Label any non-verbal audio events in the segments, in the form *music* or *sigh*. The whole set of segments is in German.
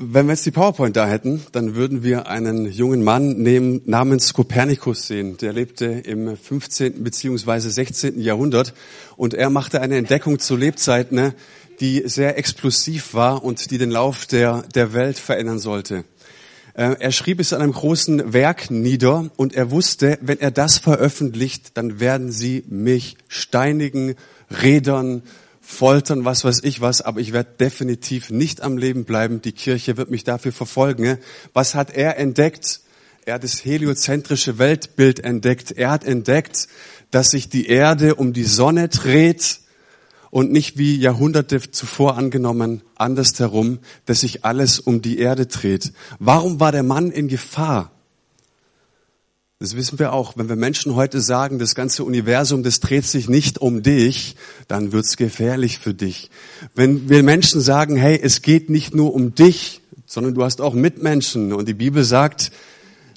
Wenn wir jetzt die PowerPoint da hätten, dann würden wir einen jungen Mann nehmen, namens Kopernikus sehen. Der lebte im 15. beziehungsweise 16. Jahrhundert und er machte eine Entdeckung zu Lebzeiten, die sehr explosiv war und die den Lauf der, der Welt verändern sollte. Äh, er schrieb es in einem großen Werk nieder und er wusste, wenn er das veröffentlicht, dann werden sie mich steinigen, rädern, foltern, was weiß ich was, aber ich werde definitiv nicht am Leben bleiben. Die Kirche wird mich dafür verfolgen. Was hat er entdeckt? Er hat das heliozentrische Weltbild entdeckt. Er hat entdeckt, dass sich die Erde um die Sonne dreht und nicht wie Jahrhunderte zuvor angenommen andersherum, dass sich alles um die Erde dreht. Warum war der Mann in Gefahr? Das wissen wir auch. Wenn wir Menschen heute sagen, das ganze Universum, das dreht sich nicht um dich, dann wird's gefährlich für dich. Wenn wir Menschen sagen, hey, es geht nicht nur um dich, sondern du hast auch Mitmenschen und die Bibel sagt,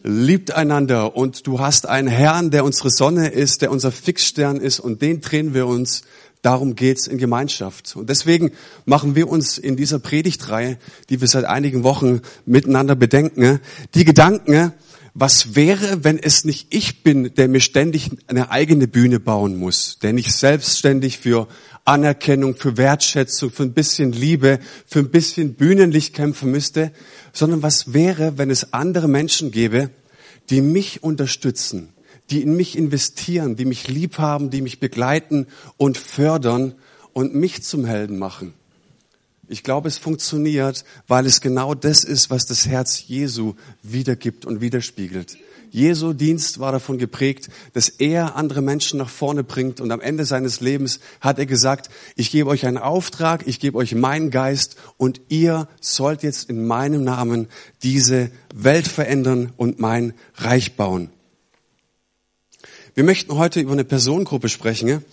liebt einander und du hast einen Herrn, der unsere Sonne ist, der unser Fixstern ist und den drehen wir uns. Darum geht's in Gemeinschaft. Und deswegen machen wir uns in dieser Predigtreihe, die wir seit einigen Wochen miteinander bedenken, die Gedanken, was wäre, wenn es nicht ich bin, der mir ständig eine eigene Bühne bauen muss, der nicht selbstständig für Anerkennung, für Wertschätzung, für ein bisschen Liebe, für ein bisschen Bühnenlicht kämpfen müsste, sondern was wäre, wenn es andere Menschen gäbe, die mich unterstützen, die in mich investieren, die mich lieb haben, die mich begleiten und fördern und mich zum Helden machen. Ich glaube, es funktioniert, weil es genau das ist, was das Herz Jesu wiedergibt und widerspiegelt. Jesu Dienst war davon geprägt, dass er andere Menschen nach vorne bringt und am Ende seines Lebens hat er gesagt, ich gebe euch einen Auftrag, ich gebe euch meinen Geist und ihr sollt jetzt in meinem Namen diese Welt verändern und mein Reich bauen. Wir möchten heute über eine Personengruppe sprechen,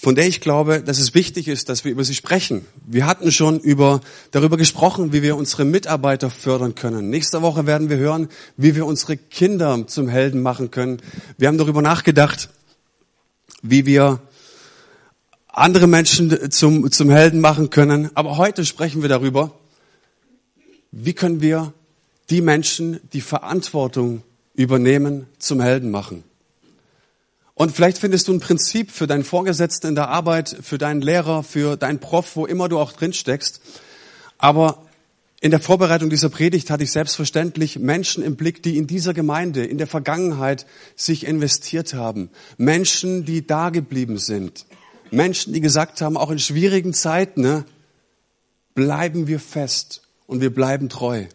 von der ich glaube, dass es wichtig ist, dass wir über sie sprechen. Wir hatten schon über, darüber gesprochen, wie wir unsere Mitarbeiter fördern können. Nächste Woche werden wir hören, wie wir unsere Kinder zum Helden machen können. Wir haben darüber nachgedacht, wie wir andere Menschen zum, zum Helden machen können. Aber heute sprechen wir darüber, wie können wir die Menschen, die Verantwortung übernehmen, zum Helden machen. Und vielleicht findest du ein Prinzip für deinen Vorgesetzten in der Arbeit, für deinen Lehrer, für deinen Prof, wo immer du auch drin steckst. Aber in der Vorbereitung dieser Predigt hatte ich selbstverständlich Menschen im Blick, die in dieser Gemeinde in der Vergangenheit sich investiert haben. Menschen, die da geblieben sind. Menschen, die gesagt haben, auch in schwierigen Zeiten, ne, bleiben wir fest und wir bleiben treu.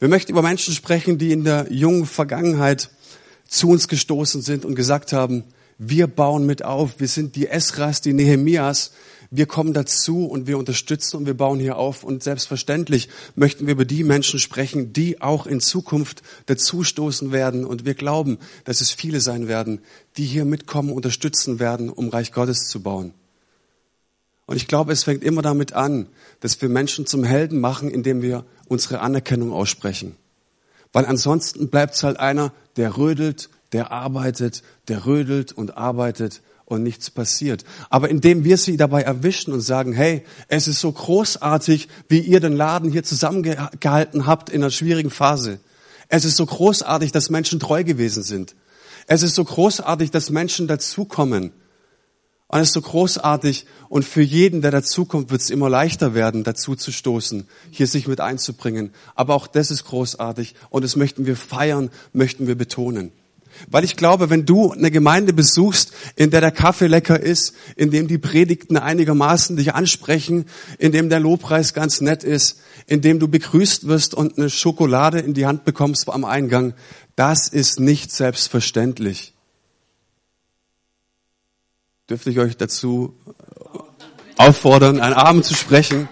Wir möchten über Menschen sprechen, die in der jungen Vergangenheit zu uns gestoßen sind und gesagt haben, wir bauen mit auf, wir sind die Esras, die Nehemias, wir kommen dazu und wir unterstützen und wir bauen hier auf. Und selbstverständlich möchten wir über die Menschen sprechen, die auch in Zukunft dazustoßen werden. Und wir glauben, dass es viele sein werden, die hier mitkommen, unterstützen werden, um Reich Gottes zu bauen. Und ich glaube, es fängt immer damit an, dass wir Menschen zum Helden machen, indem wir unsere Anerkennung aussprechen. Weil ansonsten bleibt es halt einer, der rödelt, der arbeitet, der rödelt und arbeitet und nichts passiert. Aber indem wir sie dabei erwischen und sagen, hey, es ist so großartig, wie ihr den Laden hier zusammengehalten habt in einer schwierigen Phase. Es ist so großartig, dass Menschen treu gewesen sind. Es ist so großartig, dass Menschen dazukommen. Und es ist so großartig und für jeden, der dazukommt, wird es immer leichter werden, dazu zu stoßen, hier sich mit einzubringen. Aber auch das ist großartig und das möchten wir feiern, möchten wir betonen. Weil ich glaube, wenn du eine Gemeinde besuchst, in der der Kaffee lecker ist, in dem die Predigten einigermaßen dich ansprechen, in dem der Lobpreis ganz nett ist, in dem du begrüßt wirst und eine Schokolade in die Hand bekommst am Eingang, das ist nicht selbstverständlich dürfte ich euch dazu auffordern, einen Abend zu sprechen.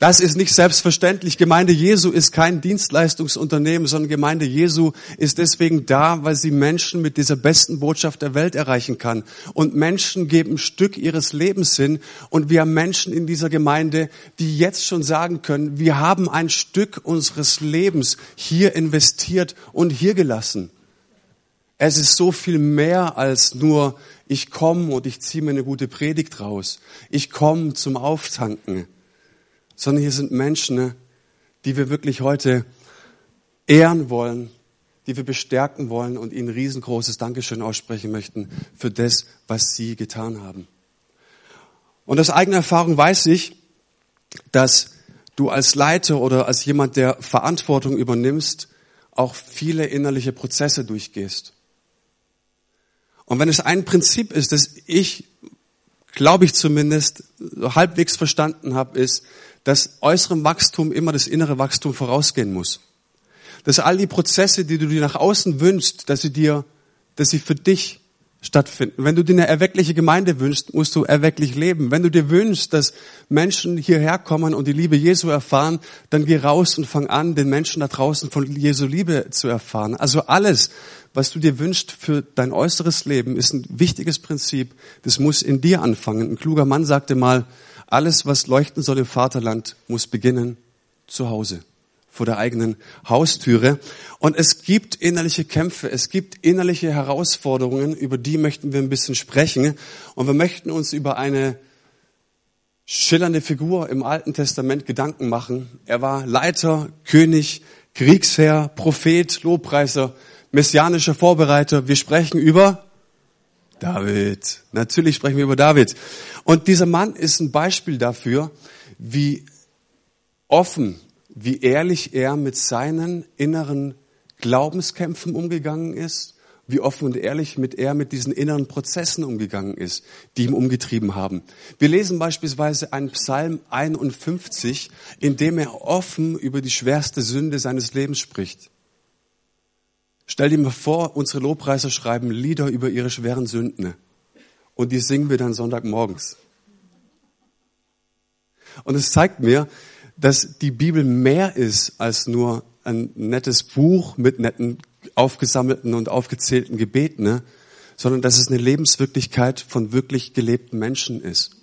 Das ist nicht selbstverständlich. Gemeinde Jesu ist kein Dienstleistungsunternehmen, sondern Gemeinde Jesu ist deswegen da, weil sie Menschen mit dieser besten Botschaft der Welt erreichen kann. Und Menschen geben ein Stück ihres Lebens hin. Und wir haben Menschen in dieser Gemeinde, die jetzt schon sagen können, wir haben ein Stück unseres Lebens hier investiert und hier gelassen. Es ist so viel mehr als nur ich komme und ich ziehe mir eine gute Predigt raus. Ich komme zum Auftanken. sondern hier sind Menschen, die wir wirklich heute ehren wollen, die wir bestärken wollen und ihnen riesengroßes Dankeschön aussprechen möchten für das, was sie getan haben. Und aus eigener Erfahrung weiß ich, dass du als Leiter oder als jemand, der Verantwortung übernimmst, auch viele innerliche Prozesse durchgehst. Und wenn es ein Prinzip ist, das ich, glaube ich zumindest, halbwegs verstanden habe, ist, dass äußerem Wachstum immer das innere Wachstum vorausgehen muss. Dass all die Prozesse, die du dir nach außen wünschst, dass sie dir, dass sie für dich stattfinden. Wenn du dir eine erweckliche Gemeinde wünschst, musst du erwecklich leben. Wenn du dir wünschst, dass Menschen hierher kommen und die Liebe Jesu erfahren, dann geh raus und fang an, den Menschen da draußen von Jesu Liebe zu erfahren. Also alles, was du dir wünschst für dein äußeres Leben, ist ein wichtiges Prinzip. Das muss in dir anfangen. Ein kluger Mann sagte mal, alles, was leuchten soll im Vaterland, muss beginnen zu Hause, vor der eigenen Haustüre. Und es gibt innerliche Kämpfe, es gibt innerliche Herausforderungen, über die möchten wir ein bisschen sprechen. Und wir möchten uns über eine schillernde Figur im Alten Testament Gedanken machen. Er war Leiter, König, Kriegsherr, Prophet, Lobpreiser, messianischer Vorbereiter. Wir sprechen über David. Natürlich sprechen wir über David. Und dieser Mann ist ein Beispiel dafür, wie offen, wie ehrlich er mit seinen inneren Glaubenskämpfen umgegangen ist, wie offen und ehrlich mit er mit diesen inneren Prozessen umgegangen ist, die ihm umgetrieben haben. Wir lesen beispielsweise einen Psalm 51, in dem er offen über die schwerste Sünde seines Lebens spricht. Stell dir mal vor, unsere Lobpreiser schreiben Lieder über ihre schweren Sünden. Und die singen wir dann Sonntagmorgens. Und es zeigt mir, dass die Bibel mehr ist als nur ein nettes Buch mit netten aufgesammelten und aufgezählten Gebeten, ne? sondern dass es eine Lebenswirklichkeit von wirklich gelebten Menschen ist.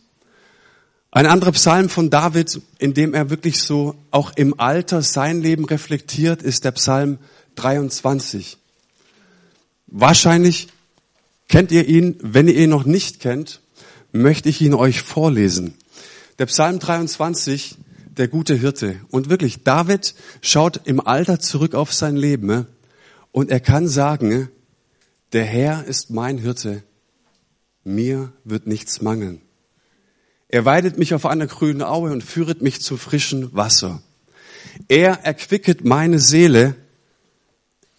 Ein anderer Psalm von David, in dem er wirklich so auch im Alter sein Leben reflektiert, ist der Psalm 23. Wahrscheinlich kennt ihr ihn. Wenn ihr ihn noch nicht kennt, möchte ich ihn euch vorlesen. Der Psalm 23, der gute Hirte. Und wirklich, David schaut im Alter zurück auf sein Leben und er kann sagen, der Herr ist mein Hirte, mir wird nichts mangeln. Er weidet mich auf einer grünen Aue und führet mich zu frischen Wasser. Er erquicket meine Seele,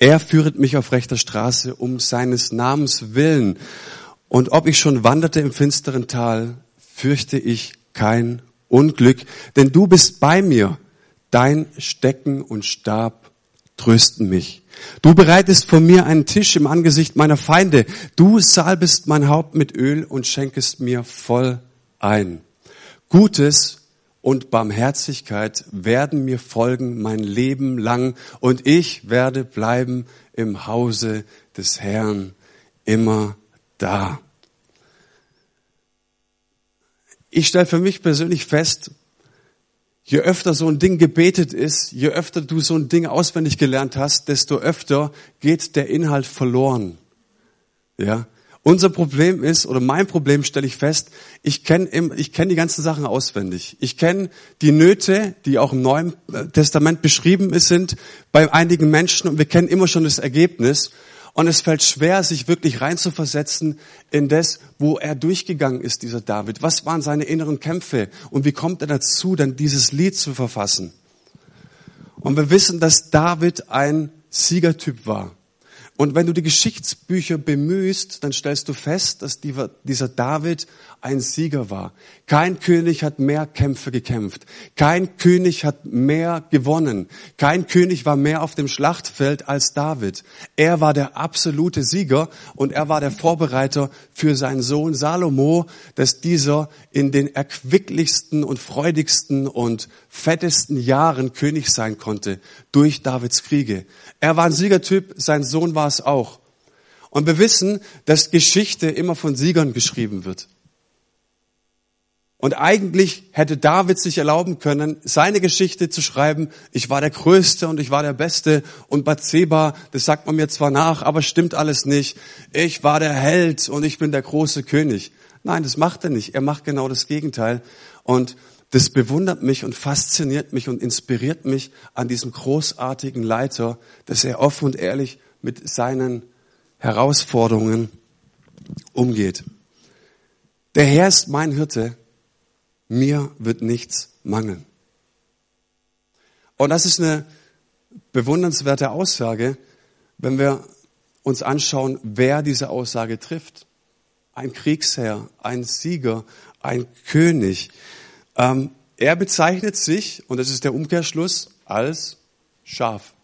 er führet mich auf rechter Straße um seines Namens willen. Und ob ich schon wanderte im finsteren Tal, fürchte ich kein Unglück, denn du bist bei mir. Dein Stecken und Stab trösten mich. Du bereitest vor mir einen Tisch im Angesicht meiner Feinde. Du salbest mein Haupt mit Öl und schenkest mir voll ein. Gutes und Barmherzigkeit werden mir folgen mein Leben lang und ich werde bleiben im Hause des Herrn immer da. Ich stelle für mich persönlich fest, je öfter so ein Ding gebetet ist, je öfter du so ein Ding auswendig gelernt hast, desto öfter geht der Inhalt verloren. Ja, unser Problem ist, oder mein Problem stelle ich fest, ich kenne ich kenn die ganzen Sachen auswendig. Ich kenne die Nöte, die auch im Neuen äh, Testament beschrieben sind, bei einigen Menschen und wir kennen immer schon das Ergebnis. Und es fällt schwer, sich wirklich reinzuversetzen in das, wo er durchgegangen ist, dieser David. Was waren seine inneren Kämpfe? Und wie kommt er dazu, dann dieses Lied zu verfassen? Und wir wissen, dass David ein Siegertyp war. Und wenn du die Geschichtsbücher bemühst, dann stellst du fest, dass dieser David ein Sieger war. Kein König hat mehr Kämpfe gekämpft. Kein König hat mehr gewonnen. Kein König war mehr auf dem Schlachtfeld als David. Er war der absolute Sieger und er war der Vorbereiter für seinen Sohn Salomo, dass dieser in den erquicklichsten und freudigsten und fettesten Jahren König sein konnte durch Davids Kriege. Er war ein Siegertyp, sein Sohn war es auch. Und wir wissen, dass Geschichte immer von Siegern geschrieben wird. Und eigentlich hätte David sich erlauben können, seine Geschichte zu schreiben, ich war der Größte und ich war der Beste und Bathseba, das sagt man mir zwar nach, aber stimmt alles nicht. Ich war der Held und ich bin der große König. Nein, das macht er nicht. Er macht genau das Gegenteil. Und das bewundert mich und fasziniert mich und inspiriert mich an diesem großartigen Leiter, dass er offen und ehrlich mit seinen Herausforderungen umgeht. Der Herr ist mein Hirte, mir wird nichts mangeln. Und das ist eine bewundernswerte Aussage, wenn wir uns anschauen, wer diese Aussage trifft. Ein Kriegsherr, ein Sieger, ein König. Ähm, er bezeichnet sich, und das ist der Umkehrschluss, als Schaf.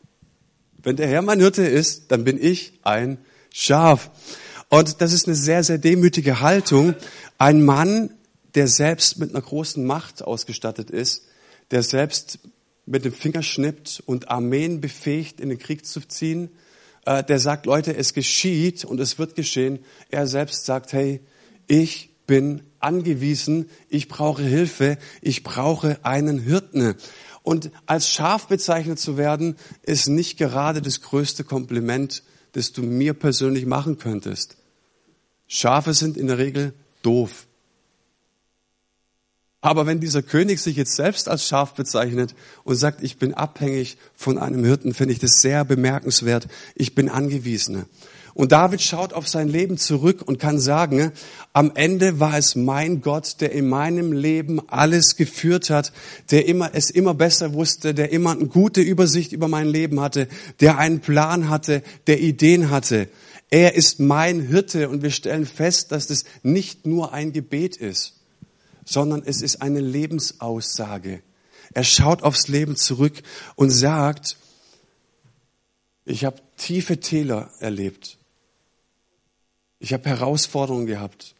Wenn der Herr mein Hirte ist, dann bin ich ein Schaf. Und das ist eine sehr, sehr demütige Haltung. Ein Mann, der selbst mit einer großen Macht ausgestattet ist, der selbst mit dem Finger schnippt und Armeen befähigt, in den Krieg zu ziehen, äh, der sagt, Leute, es geschieht und es wird geschehen. Er selbst sagt, hey, ich bin angewiesen, ich brauche Hilfe, ich brauche einen Hirten. Und als Schaf bezeichnet zu werden, ist nicht gerade das größte Kompliment, das du mir persönlich machen könntest. Schafe sind in der Regel doof. Aber wenn dieser König sich jetzt selbst als Schaf bezeichnet und sagt, ich bin abhängig von einem Hirten, finde ich das sehr bemerkenswert. Ich bin angewiesen. Und David schaut auf sein Leben zurück und kann sagen, am Ende war es mein Gott, der in meinem Leben alles geführt hat, der immer, es immer besser wusste, der immer eine gute Übersicht über mein Leben hatte, der einen Plan hatte, der Ideen hatte. Er ist mein Hirte und wir stellen fest, dass das nicht nur ein Gebet ist sondern es ist eine Lebensaussage. Er schaut aufs Leben zurück und sagt, ich habe tiefe Täler erlebt. Ich habe Herausforderungen gehabt.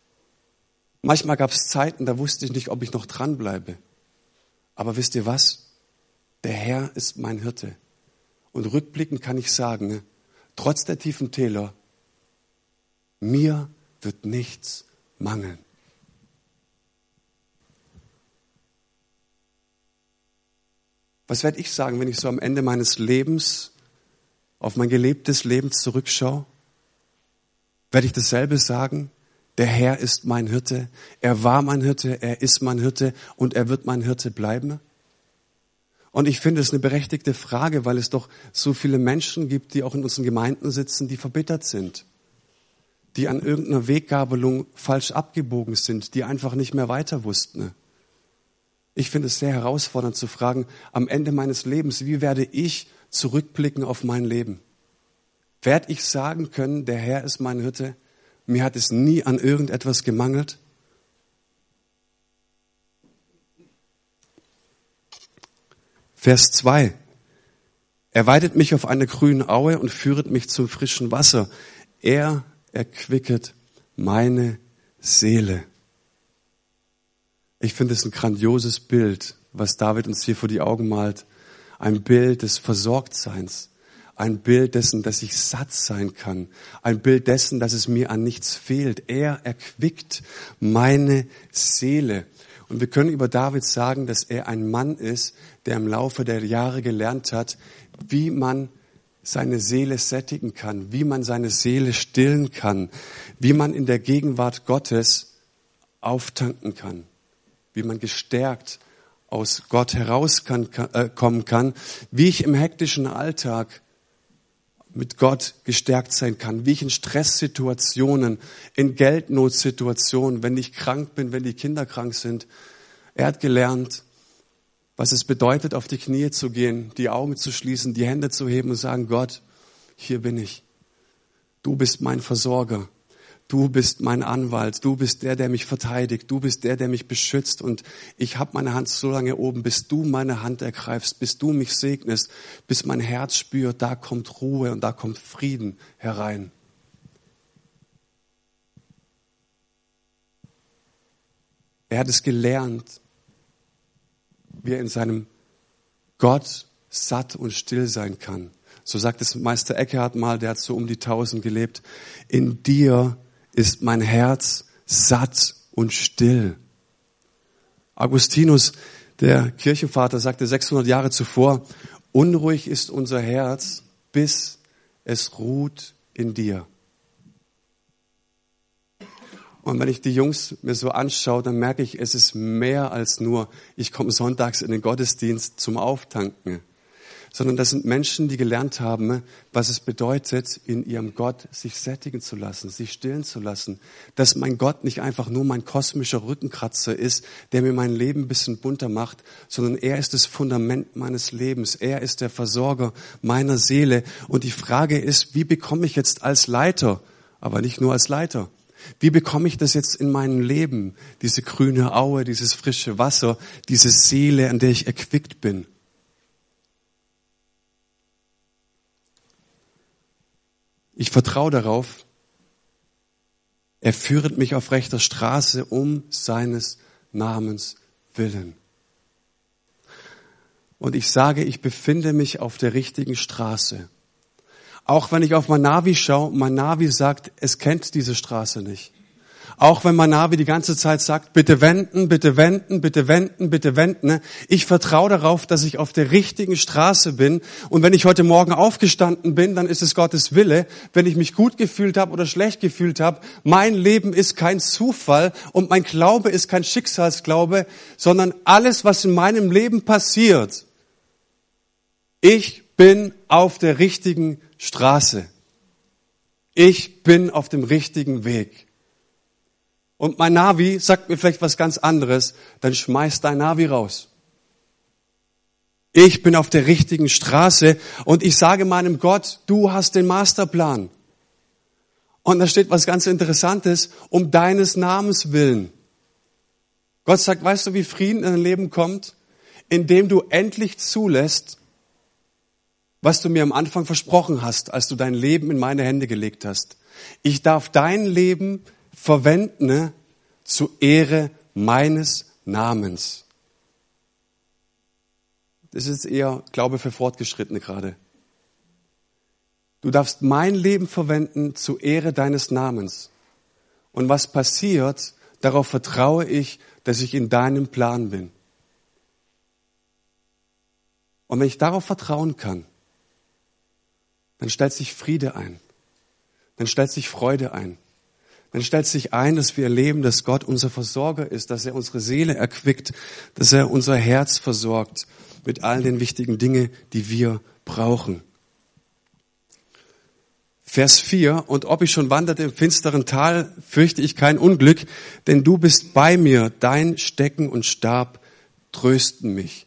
Manchmal gab es Zeiten, da wusste ich nicht, ob ich noch dranbleibe. Aber wisst ihr was? Der Herr ist mein Hirte. Und rückblickend kann ich sagen, trotz der tiefen Täler, mir wird nichts mangeln. Was werde ich sagen, wenn ich so am Ende meines Lebens auf mein gelebtes Leben zurückschaue? Werde ich dasselbe sagen? Der Herr ist mein Hirte, er war mein Hirte, er ist mein Hirte und er wird mein Hirte bleiben? Und ich finde es eine berechtigte Frage, weil es doch so viele Menschen gibt, die auch in unseren Gemeinden sitzen, die verbittert sind, die an irgendeiner Weggabelung falsch abgebogen sind, die einfach nicht mehr weiter wussten. Ich finde es sehr herausfordernd zu fragen, am Ende meines Lebens, wie werde ich zurückblicken auf mein Leben? Werde ich sagen können, der Herr ist meine Hütte, mir hat es nie an irgendetwas gemangelt? Vers 2. Er weidet mich auf eine grüne Aue und führet mich zum frischen Wasser. Er erquicket meine Seele. Ich finde es ein grandioses Bild, was David uns hier vor die Augen malt. Ein Bild des Versorgtseins. Ein Bild dessen, dass ich satt sein kann. Ein Bild dessen, dass es mir an nichts fehlt. Er erquickt meine Seele. Und wir können über David sagen, dass er ein Mann ist, der im Laufe der Jahre gelernt hat, wie man seine Seele sättigen kann, wie man seine Seele stillen kann, wie man in der Gegenwart Gottes auftanken kann wie man gestärkt aus Gott herauskommen äh, kann, wie ich im hektischen Alltag mit Gott gestärkt sein kann, wie ich in Stresssituationen, in Geldnotsituationen, wenn ich krank bin, wenn die Kinder krank sind. Er hat gelernt, was es bedeutet, auf die Knie zu gehen, die Augen zu schließen, die Hände zu heben und sagen, Gott, hier bin ich. Du bist mein Versorger. Du bist mein Anwalt, du bist der, der mich verteidigt, du bist der, der mich beschützt und ich habe meine Hand so lange oben, bis du meine Hand ergreifst, bis du mich segnest, bis mein Herz spürt, da kommt Ruhe und da kommt Frieden herein. Er hat es gelernt, wie er in seinem Gott satt und still sein kann. So sagt es Meister Eckhart mal, der hat so um die tausend gelebt. In dir ist mein Herz satt und still. Augustinus, der Kirchenvater, sagte 600 Jahre zuvor, unruhig ist unser Herz, bis es ruht in dir. Und wenn ich die Jungs mir so anschaue, dann merke ich, es ist mehr als nur, ich komme sonntags in den Gottesdienst zum Auftanken sondern das sind Menschen, die gelernt haben, was es bedeutet, in ihrem Gott sich sättigen zu lassen, sich stillen zu lassen. Dass mein Gott nicht einfach nur mein kosmischer Rückenkratzer ist, der mir mein Leben ein bisschen bunter macht, sondern er ist das Fundament meines Lebens. Er ist der Versorger meiner Seele. Und die Frage ist, wie bekomme ich jetzt als Leiter, aber nicht nur als Leiter, wie bekomme ich das jetzt in meinem Leben? Diese grüne Aue, dieses frische Wasser, diese Seele, an der ich erquickt bin. Ich vertraue darauf, er führet mich auf rechter Straße um seines Namens willen. Und ich sage, ich befinde mich auf der richtigen Straße. Auch wenn ich auf mein Navi schaue, mein Navi sagt, es kennt diese Straße nicht. Auch wenn mein Navi die ganze Zeit sagt, bitte wenden, bitte wenden, bitte wenden, bitte wenden. Ne? Ich vertraue darauf, dass ich auf der richtigen Straße bin. Und wenn ich heute Morgen aufgestanden bin, dann ist es Gottes Wille. Wenn ich mich gut gefühlt habe oder schlecht gefühlt habe, mein Leben ist kein Zufall und mein Glaube ist kein Schicksalsglaube, sondern alles, was in meinem Leben passiert, ich bin auf der richtigen Straße. Ich bin auf dem richtigen Weg und mein Navi sagt mir vielleicht was ganz anderes, dann schmeiß dein Navi raus. Ich bin auf der richtigen Straße und ich sage meinem Gott, du hast den Masterplan. Und da steht was ganz Interessantes, um deines Namens willen. Gott sagt, weißt du, wie Frieden in dein Leben kommt? Indem du endlich zulässt, was du mir am Anfang versprochen hast, als du dein Leben in meine Hände gelegt hast. Ich darf dein Leben verwende zu Ehre meines Namens. Das ist eher Glaube für Fortgeschrittene gerade. Du darfst mein Leben verwenden zu Ehre deines Namens. Und was passiert, darauf vertraue ich, dass ich in deinem Plan bin. Und wenn ich darauf vertrauen kann, dann stellt sich Friede ein. Dann stellt sich Freude ein dann stellt sich ein, dass wir erleben, dass Gott unser Versorger ist, dass er unsere Seele erquickt, dass er unser Herz versorgt mit all den wichtigen Dingen, die wir brauchen. Vers 4, und ob ich schon wanderte im finsteren Tal, fürchte ich kein Unglück, denn du bist bei mir, dein Stecken und Stab trösten mich.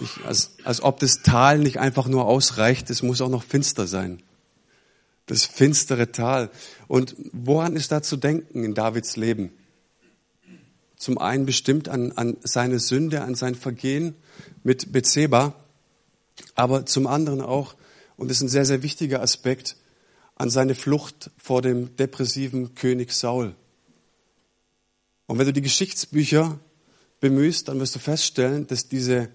Ich, als, als ob das Tal nicht einfach nur ausreicht, es muss auch noch finster sein das finstere Tal. Und woran ist da zu denken in Davids Leben? Zum einen bestimmt an, an seine Sünde, an sein Vergehen mit Bezeba, aber zum anderen auch, und das ist ein sehr, sehr wichtiger Aspekt, an seine Flucht vor dem depressiven König Saul. Und wenn du die Geschichtsbücher bemühst, dann wirst du feststellen, dass diese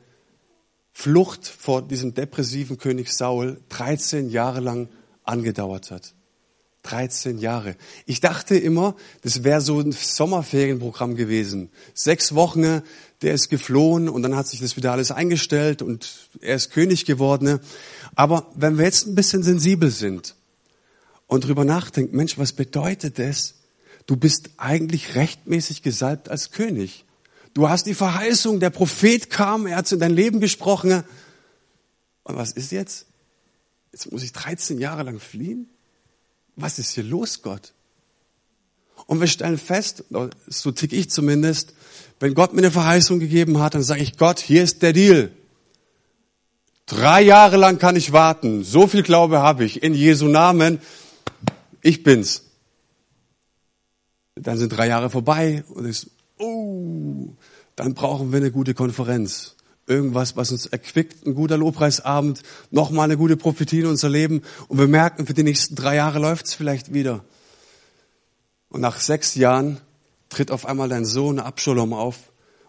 Flucht vor diesem depressiven König Saul 13 Jahre lang angedauert hat. 13 Jahre. Ich dachte immer, das wäre so ein Sommerferienprogramm gewesen. Sechs Wochen, der ist geflohen und dann hat sich das wieder alles eingestellt und er ist König geworden. Aber wenn wir jetzt ein bisschen sensibel sind und drüber nachdenken, Mensch, was bedeutet das? Du bist eigentlich rechtmäßig gesalbt als König. Du hast die Verheißung, der Prophet kam, er hat in dein Leben gesprochen. Und was ist jetzt? Jetzt muss ich 13 Jahre lang fliehen? Was ist hier los, Gott? Und wir stellen fest, so tick ich zumindest, wenn Gott mir eine Verheißung gegeben hat, dann sage ich, Gott, hier ist der Deal. Drei Jahre lang kann ich warten. So viel Glaube habe ich. In Jesu Namen. Ich bin's. Dann sind drei Jahre vorbei und ich, oh, dann brauchen wir eine gute Konferenz irgendwas, was uns erquickt, ein guter Lobpreisabend, nochmal eine gute Prophetie in unser Leben und wir merken, für die nächsten drei Jahre läuft's vielleicht wieder. Und nach sechs Jahren tritt auf einmal dein Sohn Abschalom auf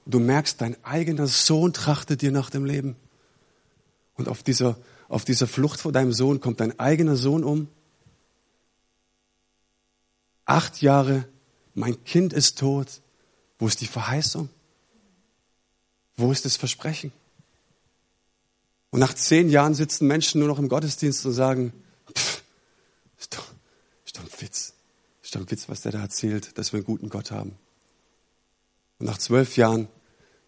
und du merkst, dein eigener Sohn trachtet dir nach dem Leben. Und auf dieser, auf dieser Flucht vor deinem Sohn kommt dein eigener Sohn um. Acht Jahre, mein Kind ist tot. Wo ist die Verheißung? Wo ist das Versprechen? Und nach zehn Jahren sitzen Menschen nur noch im Gottesdienst und sagen, pff, ist doch, ist doch ein Witz, Ist doch ein Witz, was der da erzählt, dass wir einen guten Gott haben. Und nach zwölf Jahren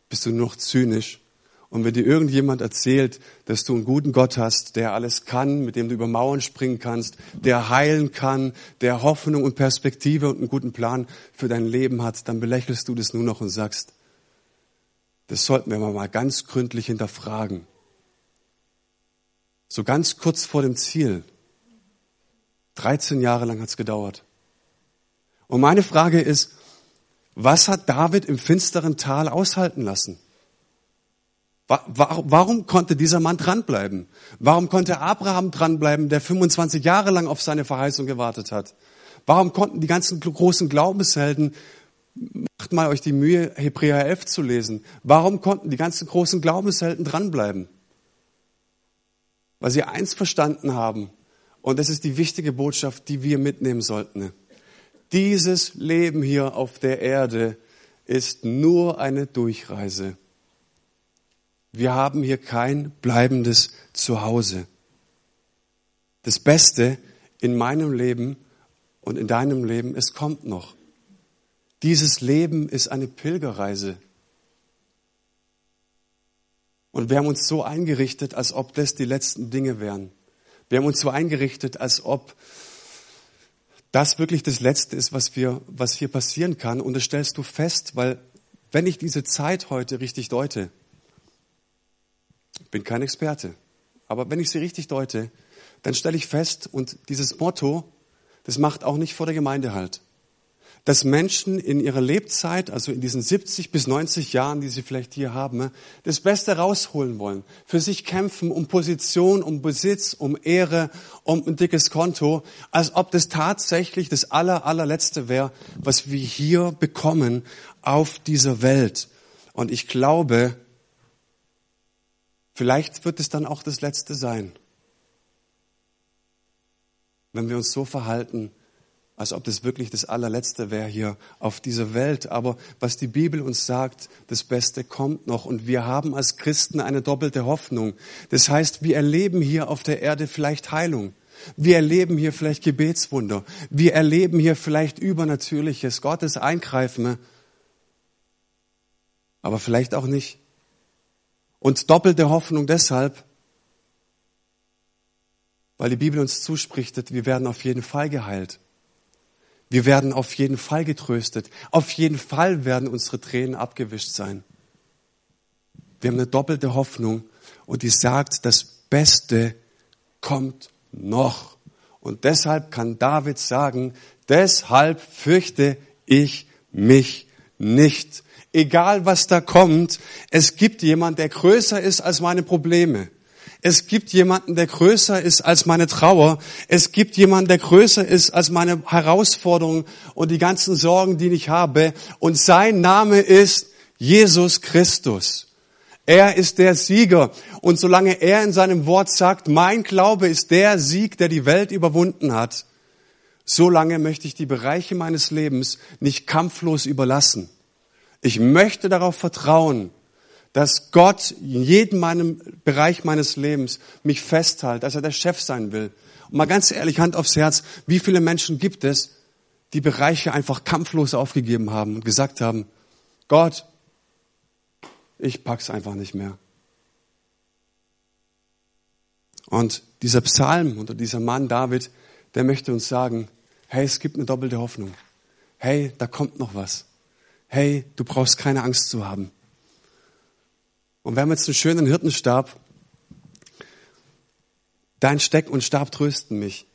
bist du nur noch zynisch. Und wenn dir irgendjemand erzählt, dass du einen guten Gott hast, der alles kann, mit dem du über Mauern springen kannst, der heilen kann, der Hoffnung und Perspektive und einen guten Plan für dein Leben hat, dann belächelst du das nur noch und sagst, das sollten wir mal ganz gründlich hinterfragen. So ganz kurz vor dem Ziel. 13 Jahre lang hat es gedauert. Und meine Frage ist, was hat David im finsteren Tal aushalten lassen? Warum konnte dieser Mann dranbleiben? Warum konnte Abraham dranbleiben, der 25 Jahre lang auf seine Verheißung gewartet hat? Warum konnten die ganzen großen Glaubenshelden, macht mal euch die Mühe, Hebräer 11 zu lesen, warum konnten die ganzen großen Glaubenshelden dranbleiben? Weil sie eins verstanden haben, und das ist die wichtige Botschaft, die wir mitnehmen sollten. Dieses Leben hier auf der Erde ist nur eine Durchreise. Wir haben hier kein bleibendes Zuhause. Das Beste in meinem Leben und in deinem Leben, es kommt noch. Dieses Leben ist eine Pilgerreise. Und wir haben uns so eingerichtet, als ob das die letzten Dinge wären. Wir haben uns so eingerichtet, als ob das wirklich das Letzte ist, was, wir, was hier passieren kann. Und das stellst du fest, weil wenn ich diese Zeit heute richtig deute, bin kein Experte, aber wenn ich sie richtig deute, dann stelle ich fest, und dieses Motto, das macht auch nicht vor der Gemeinde halt dass Menschen in ihrer Lebzeit, also in diesen 70 bis 90 Jahren, die sie vielleicht hier haben, das Beste rausholen wollen, für sich kämpfen um Position, um Besitz, um Ehre, um ein dickes Konto, als ob das tatsächlich das aller, allerletzte wäre, was wir hier bekommen auf dieser Welt. Und ich glaube, vielleicht wird es dann auch das Letzte sein, wenn wir uns so verhalten, als ob das wirklich das allerletzte wäre hier auf dieser Welt. Aber was die Bibel uns sagt, das Beste kommt noch. Und wir haben als Christen eine doppelte Hoffnung. Das heißt, wir erleben hier auf der Erde vielleicht Heilung. Wir erleben hier vielleicht Gebetswunder. Wir erleben hier vielleicht Übernatürliches, Gottes Eingreifen. Aber vielleicht auch nicht. Und doppelte Hoffnung deshalb, weil die Bibel uns zuspricht, wir werden auf jeden Fall geheilt. Wir werden auf jeden Fall getröstet. Auf jeden Fall werden unsere Tränen abgewischt sein. Wir haben eine doppelte Hoffnung und die sagt, das Beste kommt noch. Und deshalb kann David sagen, deshalb fürchte ich mich nicht. Egal was da kommt, es gibt jemand, der größer ist als meine Probleme. Es gibt jemanden, der größer ist als meine Trauer. Es gibt jemanden, der größer ist als meine Herausforderungen und die ganzen Sorgen, die ich habe. Und sein Name ist Jesus Christus. Er ist der Sieger. Und solange er in seinem Wort sagt, mein Glaube ist der Sieg, der die Welt überwunden hat, solange möchte ich die Bereiche meines Lebens nicht kampflos überlassen. Ich möchte darauf vertrauen, dass Gott in jedem meinem Bereich meines Lebens mich festhält, dass er der Chef sein will. Und mal ganz ehrlich, Hand aufs Herz, wie viele Menschen gibt es, die Bereiche einfach kampflos aufgegeben haben und gesagt haben, Gott, ich pack's einfach nicht mehr. Und dieser Psalm oder dieser Mann David, der möchte uns sagen, hey, es gibt eine doppelte Hoffnung. Hey, da kommt noch was. Hey, du brauchst keine Angst zu haben. Und wir haben jetzt einen schönen Hirtenstab. Dein Steck und Stab trösten mich.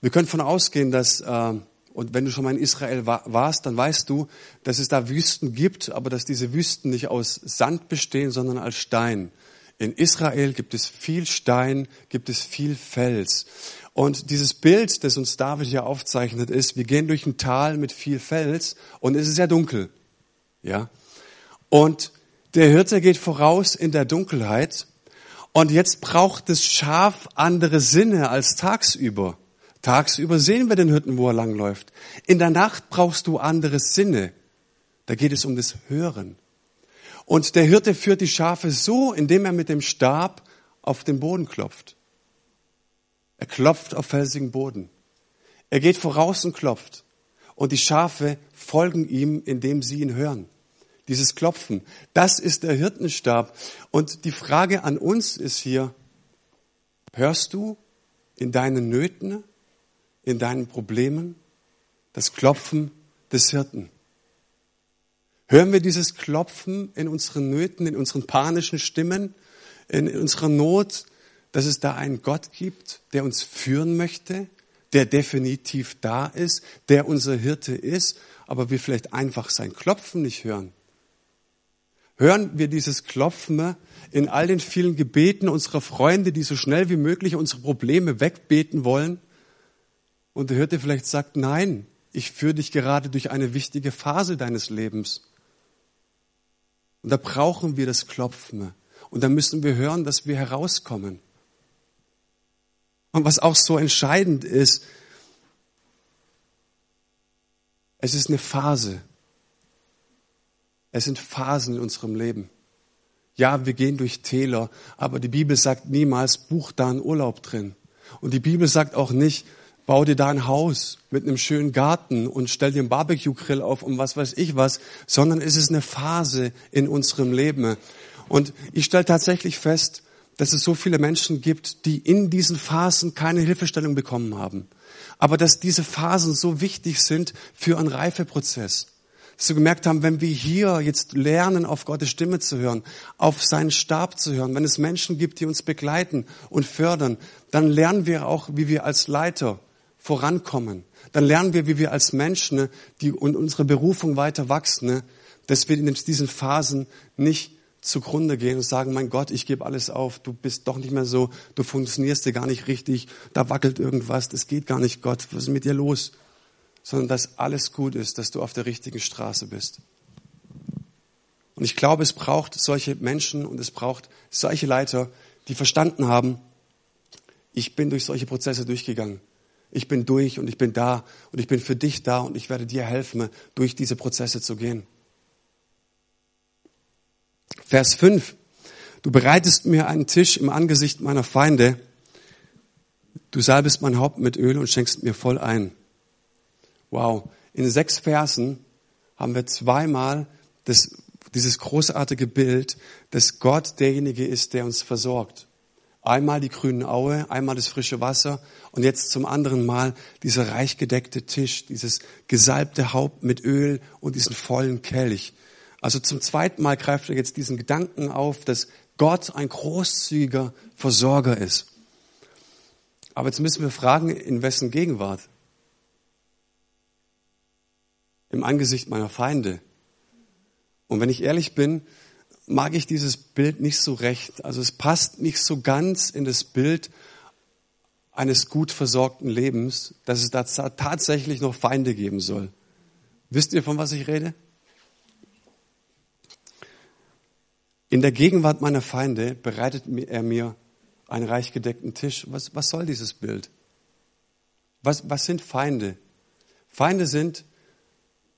Wir können von ausgehen, dass, äh, und wenn du schon mal in Israel warst, dann weißt du, dass es da Wüsten gibt, aber dass diese Wüsten nicht aus Sand bestehen, sondern als Stein. In Israel gibt es viel Stein, gibt es viel Fels. Und dieses Bild, das uns David hier aufzeichnet, ist, wir gehen durch ein Tal mit viel Fels und es ist sehr dunkel. Ja. Und der Hirte geht voraus in der Dunkelheit und jetzt braucht das Schaf andere Sinne als tagsüber. Tagsüber sehen wir den Hirten, wo er langläuft. In der Nacht brauchst du andere Sinne. Da geht es um das Hören. Und der Hirte führt die Schafe so, indem er mit dem Stab auf den Boden klopft. Er klopft auf felsigen Boden. Er geht voraus und klopft. und die Schafe folgen ihm, indem sie ihn hören. Dieses Klopfen, das ist der Hirtenstab. Und die Frage an uns ist hier, hörst du in deinen Nöten, in deinen Problemen das Klopfen des Hirten? Hören wir dieses Klopfen in unseren Nöten, in unseren panischen Stimmen, in unserer Not, dass es da einen Gott gibt, der uns führen möchte, der definitiv da ist, der unser Hirte ist, aber wir vielleicht einfach sein Klopfen nicht hören. Hören wir dieses Klopfen in all den vielen Gebeten unserer Freunde, die so schnell wie möglich unsere Probleme wegbeten wollen? Und der Hirte vielleicht sagt, nein, ich führe dich gerade durch eine wichtige Phase deines Lebens. Und da brauchen wir das Klopfen. Und da müssen wir hören, dass wir herauskommen. Und was auch so entscheidend ist, es ist eine Phase. Es sind Phasen in unserem Leben. Ja, wir gehen durch Täler, aber die Bibel sagt niemals, buch da einen Urlaub drin. Und die Bibel sagt auch nicht, bau dir da ein Haus mit einem schönen Garten und stell dir einen Barbecue-Grill auf und was weiß ich was, sondern es ist eine Phase in unserem Leben. Und ich stelle tatsächlich fest, dass es so viele Menschen gibt, die in diesen Phasen keine Hilfestellung bekommen haben. Aber dass diese Phasen so wichtig sind für einen Reifeprozess. Dass wir gemerkt haben, wenn wir hier jetzt lernen, auf Gottes Stimme zu hören, auf seinen Stab zu hören, wenn es Menschen gibt, die uns begleiten und fördern, dann lernen wir auch, wie wir als Leiter vorankommen. Dann lernen wir, wie wir als Menschen, die in unserer Berufung weiter wachsen, dass wir in diesen Phasen nicht zugrunde gehen und sagen, mein Gott, ich gebe alles auf, du bist doch nicht mehr so, du funktionierst dir gar nicht richtig, da wackelt irgendwas, das geht gar nicht, Gott, was ist mit dir los? Sondern dass alles gut ist, dass du auf der richtigen Straße bist. Und ich glaube, es braucht solche Menschen und es braucht solche Leiter, die verstanden haben, ich bin durch solche Prozesse durchgegangen. Ich bin durch und ich bin da und ich bin für dich da und ich werde dir helfen, durch diese Prozesse zu gehen. Vers 5. Du bereitest mir einen Tisch im Angesicht meiner Feinde. Du salbest mein Haupt mit Öl und schenkst mir voll ein. Wow. In sechs Versen haben wir zweimal das, dieses großartige Bild, dass Gott derjenige ist, der uns versorgt. Einmal die grüne Aue, einmal das frische Wasser und jetzt zum anderen Mal dieser reich gedeckte Tisch, dieses gesalbte Haupt mit Öl und diesen vollen Kelch. Also zum zweiten Mal greift er jetzt diesen Gedanken auf, dass Gott ein großzügiger Versorger ist. Aber jetzt müssen wir fragen, in wessen Gegenwart? Im Angesicht meiner Feinde. Und wenn ich ehrlich bin, mag ich dieses Bild nicht so recht. Also es passt nicht so ganz in das Bild eines gut versorgten Lebens, dass es da tatsächlich noch Feinde geben soll. Wisst ihr, von was ich rede? In der Gegenwart meiner Feinde bereitet er mir einen reich gedeckten Tisch. Was, was soll dieses Bild? Was, was sind Feinde? Feinde sind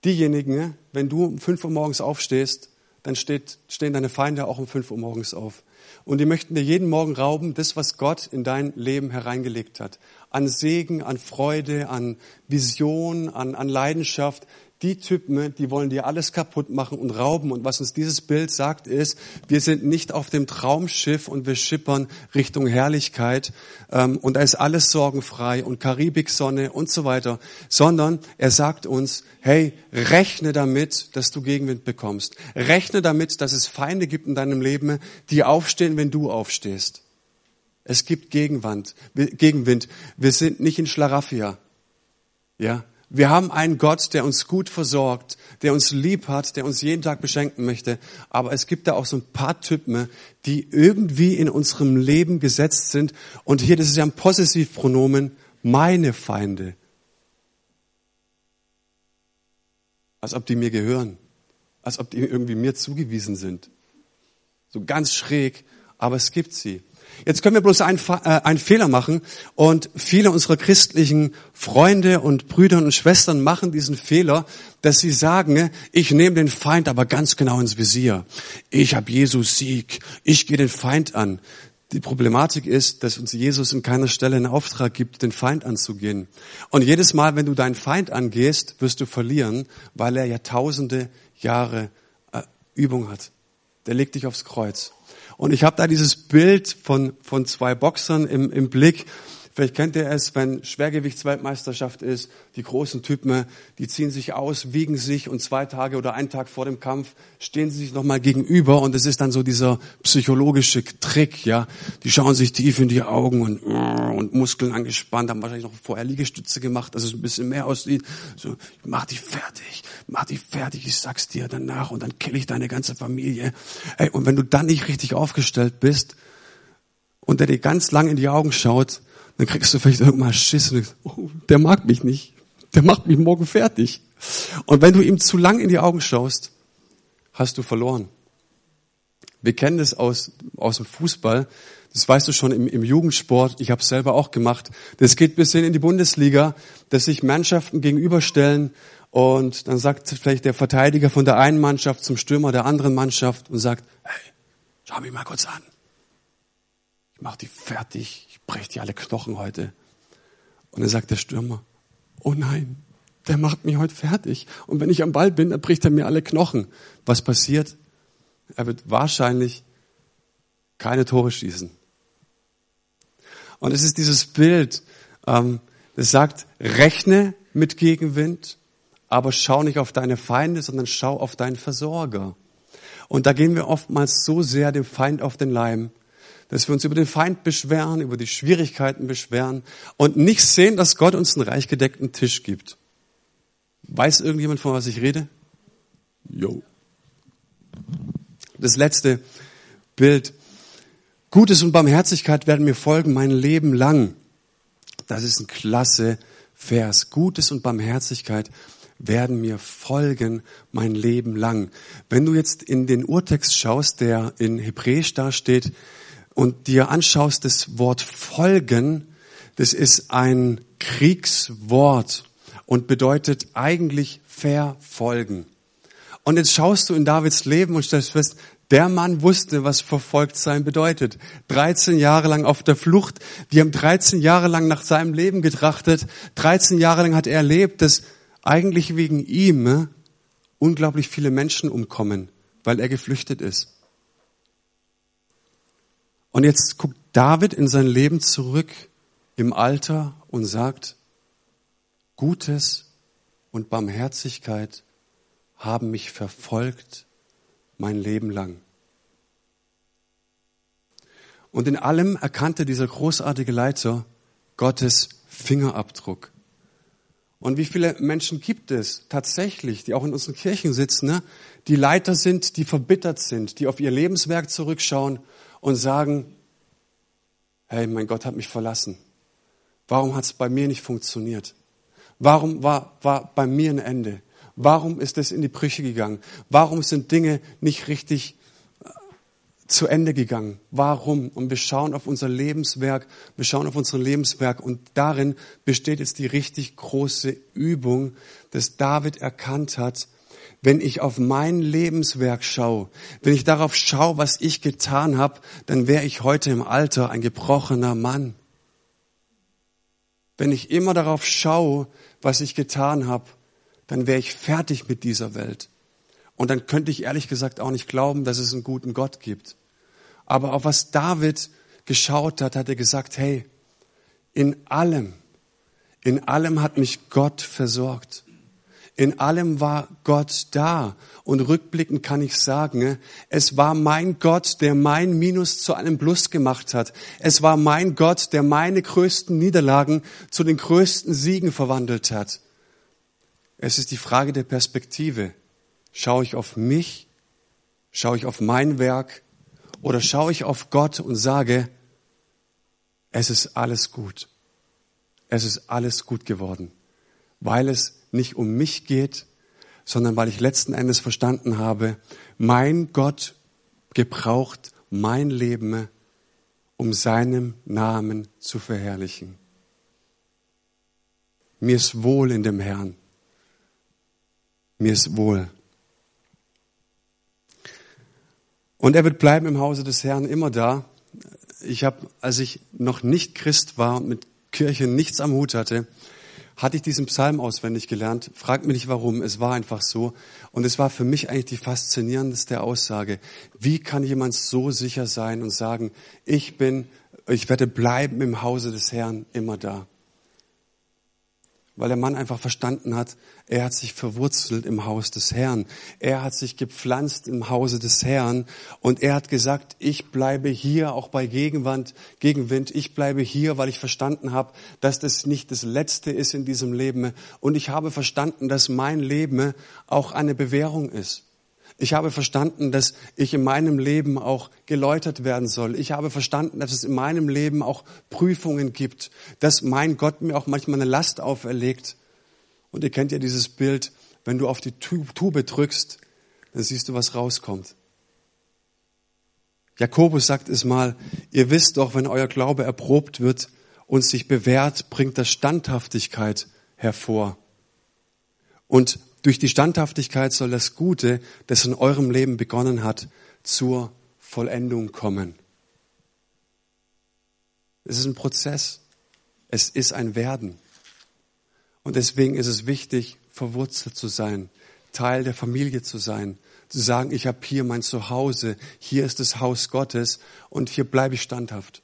diejenigen, wenn du um fünf Uhr morgens aufstehst, dann steht, stehen deine Feinde auch um fünf Uhr morgens auf. Und die möchten dir jeden Morgen rauben, das, was Gott in dein Leben hereingelegt hat. An Segen, an Freude, an Vision, an, an Leidenschaft die Typen, die wollen dir alles kaputt machen und rauben. Und was uns dieses Bild sagt, ist, wir sind nicht auf dem Traumschiff und wir schippern Richtung Herrlichkeit ähm, und da ist alles sorgenfrei und Karibiksonne und so weiter, sondern er sagt uns, hey, rechne damit, dass du Gegenwind bekommst. Rechne damit, dass es Feinde gibt in deinem Leben, die aufstehen, wenn du aufstehst. Es gibt Gegenwand, Gegenwind. Wir sind nicht in Schlaraffia. Ja, wir haben einen Gott, der uns gut versorgt, der uns lieb hat, der uns jeden Tag beschenken möchte. Aber es gibt da auch so ein paar Typen, die irgendwie in unserem Leben gesetzt sind. Und hier, das ist ja ein Possessivpronomen, meine Feinde. Als ob die mir gehören. Als ob die irgendwie mir zugewiesen sind. So ganz schräg, aber es gibt sie. Jetzt können wir bloß einen, äh, einen Fehler machen und viele unserer christlichen Freunde und Brüder und Schwestern machen diesen Fehler, dass sie sagen, ich nehme den Feind aber ganz genau ins Visier. Ich habe Jesus Sieg, ich gehe den Feind an. Die Problematik ist, dass uns Jesus in keiner Stelle einen Auftrag gibt, den Feind anzugehen. Und jedes Mal, wenn du deinen Feind angehst, wirst du verlieren, weil er ja tausende Jahre äh, Übung hat. Der legt dich aufs Kreuz. Und ich habe da dieses Bild von, von zwei Boxern im, im Blick. Vielleicht kennt ihr es, wenn Schwergewichtsweltmeisterschaft ist, die großen Typen, die ziehen sich aus, wiegen sich und zwei Tage oder einen Tag vor dem Kampf stehen sie sich nochmal gegenüber und es ist dann so dieser psychologische Trick, ja. Die schauen sich tief in die Augen und, und Muskeln angespannt, haben wahrscheinlich noch vorher Liegestütze gemacht, dass es ein bisschen mehr aussieht. So, mach dich fertig, mach dich fertig, ich sag's dir danach und dann kill ich deine ganze Familie. Ey, und wenn du dann nicht richtig aufgestellt bist und der dir ganz lang in die Augen schaut, dann kriegst du vielleicht irgendwann Schiss und denkst, oh, der mag mich nicht. Der macht mich morgen fertig. Und wenn du ihm zu lang in die Augen schaust, hast du verloren. Wir kennen das aus, aus dem Fußball. Das weißt du schon im, im Jugendsport. Ich habe es selber auch gemacht. Das geht bis hin in die Bundesliga, dass sich Mannschaften gegenüberstellen und dann sagt vielleicht der Verteidiger von der einen Mannschaft zum Stürmer der anderen Mannschaft und sagt, hey, schau mich mal kurz an. Ich mach die fertig brech dir alle Knochen heute. Und dann sagt der Stürmer, oh nein, der macht mich heute fertig. Und wenn ich am Ball bin, dann bricht er mir alle Knochen. Was passiert? Er wird wahrscheinlich keine Tore schießen. Und es ist dieses Bild, ähm, das sagt, rechne mit Gegenwind, aber schau nicht auf deine Feinde, sondern schau auf deinen Versorger. Und da gehen wir oftmals so sehr dem Feind auf den Leim, dass wir uns über den Feind beschweren, über die Schwierigkeiten beschweren und nicht sehen, dass Gott uns einen reich gedeckten Tisch gibt. Weiß irgendjemand, von was ich rede? Jo. Das letzte Bild. Gutes und Barmherzigkeit werden mir folgen mein Leben lang. Das ist ein klasse Vers. Gutes und Barmherzigkeit werden mir folgen mein Leben lang. Wenn du jetzt in den Urtext schaust, der in Hebräisch da steht, und dir anschaust, das Wort folgen, das ist ein Kriegswort und bedeutet eigentlich verfolgen. Und jetzt schaust du in Davids Leben und stellst fest, der Mann wusste, was verfolgt sein bedeutet. 13 Jahre lang auf der Flucht. Wir haben 13 Jahre lang nach seinem Leben getrachtet. 13 Jahre lang hat er erlebt, dass eigentlich wegen ihm ne, unglaublich viele Menschen umkommen, weil er geflüchtet ist. Und jetzt guckt David in sein Leben zurück im Alter und sagt, Gutes und Barmherzigkeit haben mich verfolgt mein Leben lang. Und in allem erkannte dieser großartige Leiter Gottes Fingerabdruck. Und wie viele Menschen gibt es tatsächlich, die auch in unseren Kirchen sitzen, ne? die Leiter sind, die verbittert sind, die auf ihr Lebenswerk zurückschauen und sagen, hey, mein Gott hat mich verlassen. Warum hat es bei mir nicht funktioniert? Warum war, war bei mir ein Ende? Warum ist es in die Brüche gegangen? Warum sind Dinge nicht richtig äh, zu Ende gegangen? Warum? Und wir schauen auf unser Lebenswerk, wir schauen auf unser Lebenswerk und darin besteht jetzt die richtig große Übung, dass David erkannt hat, wenn ich auf mein Lebenswerk schaue, wenn ich darauf schaue, was ich getan habe, dann wäre ich heute im Alter ein gebrochener Mann. Wenn ich immer darauf schaue, was ich getan habe, dann wäre ich fertig mit dieser Welt. Und dann könnte ich ehrlich gesagt auch nicht glauben, dass es einen guten Gott gibt. Aber auf was David geschaut hat, hat er gesagt, hey, in allem, in allem hat mich Gott versorgt. In allem war Gott da. Und rückblickend kann ich sagen, es war mein Gott, der mein Minus zu einem Plus gemacht hat. Es war mein Gott, der meine größten Niederlagen zu den größten Siegen verwandelt hat. Es ist die Frage der Perspektive. Schaue ich auf mich? Schaue ich auf mein Werk? Oder schaue ich auf Gott und sage, es ist alles gut. Es ist alles gut geworden, weil es nicht um mich geht, sondern weil ich letzten Endes verstanden habe, mein Gott gebraucht mein Leben, um seinem Namen zu verherrlichen. Mir ist wohl in dem Herrn. Mir ist wohl. Und er wird bleiben im Hause des Herrn immer da. ich habe, als ich noch nicht Christ war und mit Kirche nichts am Hut hatte, hatte ich diesen Psalm auswendig gelernt. Fragt mich nicht warum, es war einfach so. Und es war für mich eigentlich die faszinierendste Aussage. Wie kann jemand so sicher sein und sagen, ich bin, ich werde bleiben im Hause des Herrn immer da? weil der Mann einfach verstanden hat, er hat sich verwurzelt im Haus des Herrn. Er hat sich gepflanzt im Hause des Herrn und er hat gesagt, ich bleibe hier auch bei Gegenwand, Gegenwind. Ich bleibe hier, weil ich verstanden habe, dass das nicht das Letzte ist in diesem Leben und ich habe verstanden, dass mein Leben auch eine Bewährung ist. Ich habe verstanden, dass ich in meinem Leben auch geläutert werden soll. Ich habe verstanden, dass es in meinem Leben auch Prüfungen gibt, dass mein Gott mir auch manchmal eine Last auferlegt. Und ihr kennt ja dieses Bild, wenn du auf die Tube drückst, dann siehst du, was rauskommt. Jakobus sagt es mal, ihr wisst doch, wenn euer Glaube erprobt wird und sich bewährt, bringt das Standhaftigkeit hervor. Und durch die Standhaftigkeit soll das Gute, das in eurem Leben begonnen hat, zur Vollendung kommen. Es ist ein Prozess. Es ist ein Werden. Und deswegen ist es wichtig, verwurzelt zu sein, Teil der Familie zu sein, zu sagen, ich habe hier mein Zuhause, hier ist das Haus Gottes und hier bleibe ich standhaft.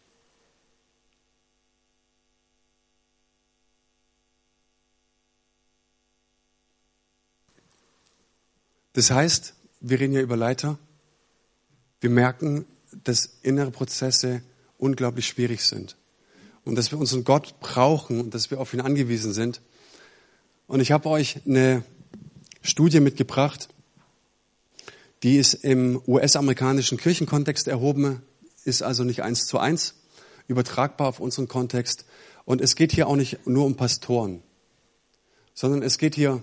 Das heißt, wir reden ja über Leiter. Wir merken, dass innere Prozesse unglaublich schwierig sind und dass wir unseren Gott brauchen und dass wir auf ihn angewiesen sind. Und ich habe euch eine Studie mitgebracht, die ist im US-amerikanischen Kirchenkontext erhoben, ist also nicht eins zu eins, übertragbar auf unseren Kontext. Und es geht hier auch nicht nur um Pastoren, sondern es geht hier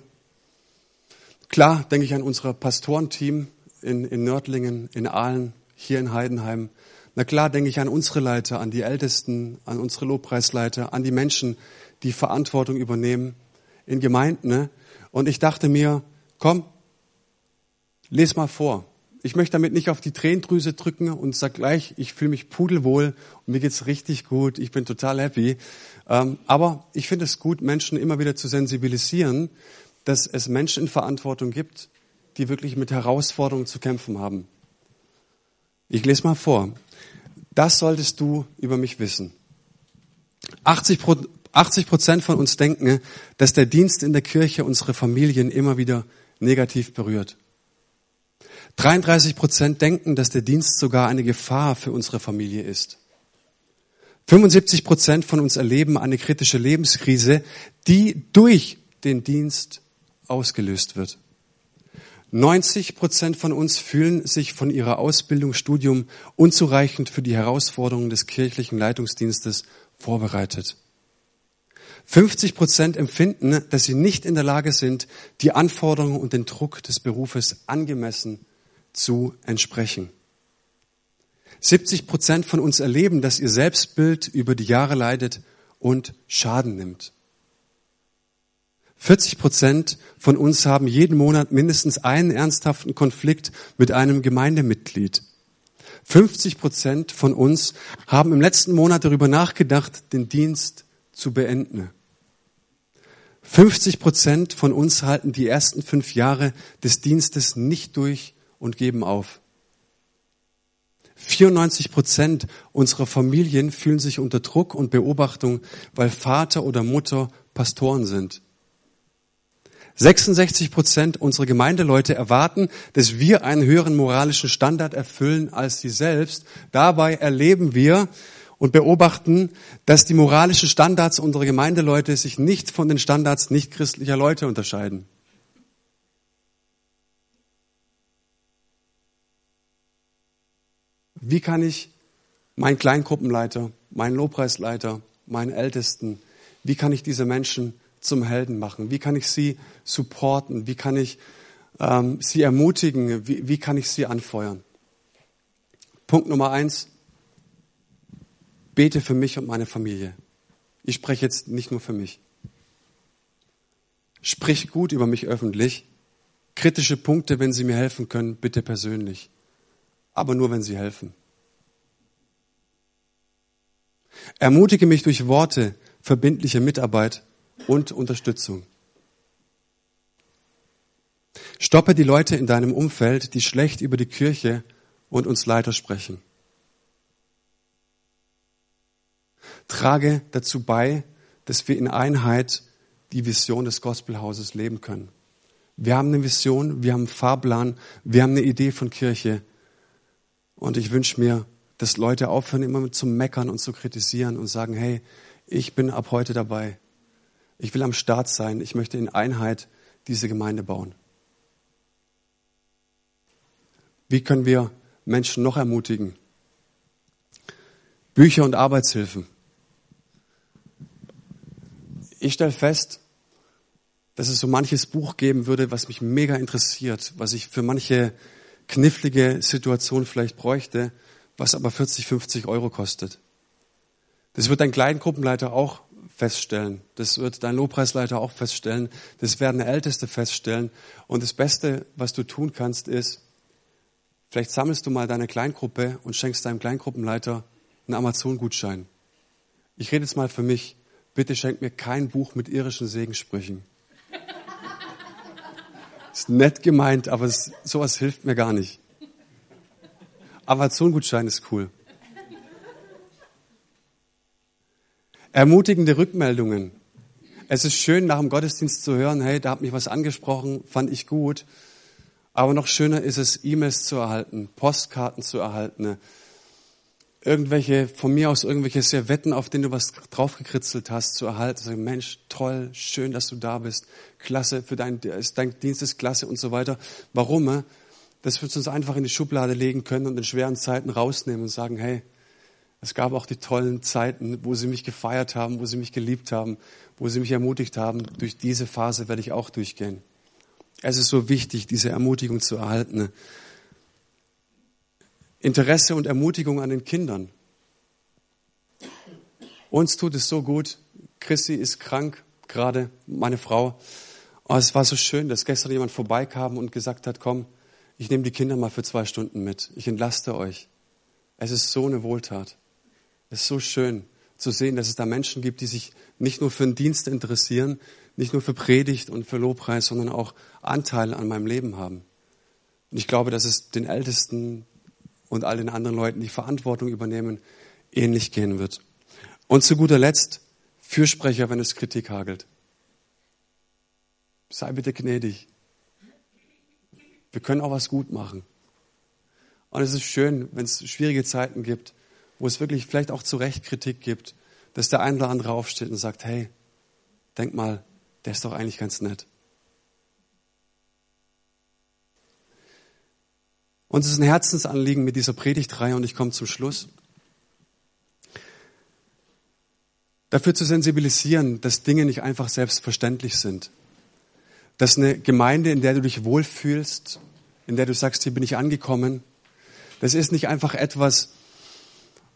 Klar denke ich an unser Pastorenteam in, in Nördlingen, in Aalen, hier in Heidenheim. Na klar denke ich an unsere Leiter, an die Ältesten, an unsere Lobpreisleiter, an die Menschen, die Verantwortung übernehmen in Gemeinden. Ne? Und ich dachte mir, komm, les mal vor. Ich möchte damit nicht auf die Tränendrüse drücken und sag gleich, ich fühle mich pudelwohl und mir geht's richtig gut, ich bin total happy. Ähm, aber ich finde es gut, Menschen immer wieder zu sensibilisieren, dass es Menschen in Verantwortung gibt, die wirklich mit Herausforderungen zu kämpfen haben. Ich lese mal vor. Das solltest du über mich wissen. 80 Prozent von uns denken, dass der Dienst in der Kirche unsere Familien immer wieder negativ berührt. 33 Prozent denken, dass der Dienst sogar eine Gefahr für unsere Familie ist. 75 Prozent von uns erleben eine kritische Lebenskrise, die durch den Dienst ausgelöst wird. 90 Prozent von uns fühlen sich von ihrer Ausbildung, Studium unzureichend für die Herausforderungen des kirchlichen Leitungsdienstes vorbereitet. 50 Prozent empfinden, dass sie nicht in der Lage sind, die Anforderungen und den Druck des Berufes angemessen zu entsprechen. 70 Prozent von uns erleben, dass ihr Selbstbild über die Jahre leidet und Schaden nimmt. 40 Prozent von uns haben jeden Monat mindestens einen ernsthaften Konflikt mit einem Gemeindemitglied. 50 Prozent von uns haben im letzten Monat darüber nachgedacht, den Dienst zu beenden. 50 Prozent von uns halten die ersten fünf Jahre des Dienstes nicht durch und geben auf. 94 Prozent unserer Familien fühlen sich unter Druck und Beobachtung, weil Vater oder Mutter Pastoren sind. 66 Prozent unserer Gemeindeleute erwarten, dass wir einen höheren moralischen Standard erfüllen als sie selbst. Dabei erleben wir und beobachten, dass die moralischen Standards unserer Gemeindeleute sich nicht von den Standards nichtchristlicher Leute unterscheiden. Wie kann ich meinen Kleingruppenleiter, meinen Lobpreisleiter, meinen Ältesten, wie kann ich diese Menschen zum Helden machen? Wie kann ich sie supporten? Wie kann ich ähm, sie ermutigen? Wie, wie kann ich sie anfeuern? Punkt Nummer eins. Bete für mich und meine Familie. Ich spreche jetzt nicht nur für mich. Sprich gut über mich öffentlich. Kritische Punkte, wenn Sie mir helfen können, bitte persönlich. Aber nur, wenn Sie helfen. Ermutige mich durch Worte, verbindliche Mitarbeit und Unterstützung. Stoppe die Leute in deinem Umfeld, die schlecht über die Kirche und uns Leiter sprechen. Trage dazu bei, dass wir in Einheit die Vision des Gospelhauses leben können. Wir haben eine Vision, wir haben einen Fahrplan, wir haben eine Idee von Kirche. Und ich wünsche mir, dass Leute aufhören, immer zu meckern und zu kritisieren und sagen, hey, ich bin ab heute dabei. Ich will am Start sein. Ich möchte in Einheit diese Gemeinde bauen. Wie können wir Menschen noch ermutigen? Bücher und Arbeitshilfen. Ich stelle fest, dass es so manches Buch geben würde, was mich mega interessiert, was ich für manche knifflige Situation vielleicht bräuchte, was aber 40, 50 Euro kostet. Das wird dein Kleingruppenleiter auch feststellen. Das wird dein Lobpreisleiter auch feststellen. Das werden Älteste feststellen. Und das Beste, was du tun kannst, ist, vielleicht sammelst du mal deine Kleingruppe und schenkst deinem Kleingruppenleiter einen Amazon-Gutschein. Ich rede jetzt mal für mich. Bitte schenk mir kein Buch mit irischen Segenssprüchen. *laughs* Ist nett gemeint, aber es, sowas hilft mir gar nicht. Amazon-Gutschein ist cool. Ermutigende Rückmeldungen. Es ist schön, nach dem Gottesdienst zu hören, hey, da hat mich was angesprochen, fand ich gut. Aber noch schöner ist es, E-Mails zu erhalten, Postkarten zu erhalten, irgendwelche, von mir aus irgendwelche Servetten, auf denen du was draufgekritzelt hast, zu erhalten. Sagen, Mensch, toll, schön, dass du da bist. Klasse, für dein, dein Dienst ist klasse und so weiter. Warum? Dass wir uns einfach in die Schublade legen können und in schweren Zeiten rausnehmen und sagen, hey, es gab auch die tollen Zeiten, wo sie mich gefeiert haben, wo sie mich geliebt haben, wo sie mich ermutigt haben. Durch diese Phase werde ich auch durchgehen. Es ist so wichtig, diese Ermutigung zu erhalten. Interesse und Ermutigung an den Kindern. Uns tut es so gut. Chrissy ist krank, gerade meine Frau. Oh, es war so schön, dass gestern jemand vorbeikam und gesagt hat, komm, ich nehme die Kinder mal für zwei Stunden mit. Ich entlaste euch. Es ist so eine Wohltat. Es ist so schön zu sehen, dass es da Menschen gibt, die sich nicht nur für den Dienst interessieren, nicht nur für Predigt und für Lobpreis, sondern auch Anteil an meinem Leben haben. Und ich glaube, dass es den Ältesten und all den anderen Leuten, die Verantwortung übernehmen, ähnlich gehen wird. Und zu guter Letzt, Fürsprecher, wenn es Kritik hagelt. Sei bitte gnädig. Wir können auch was gut machen. Und es ist schön, wenn es schwierige Zeiten gibt, wo es wirklich vielleicht auch zu Recht Kritik gibt, dass der ein oder andere aufsteht und sagt, hey, denk mal, der ist doch eigentlich ganz nett. Uns ist ein Herzensanliegen mit dieser Predigtreihe und ich komme zum Schluss. Dafür zu sensibilisieren, dass Dinge nicht einfach selbstverständlich sind. Dass eine Gemeinde, in der du dich wohlfühlst, in der du sagst, hier bin ich angekommen, das ist nicht einfach etwas,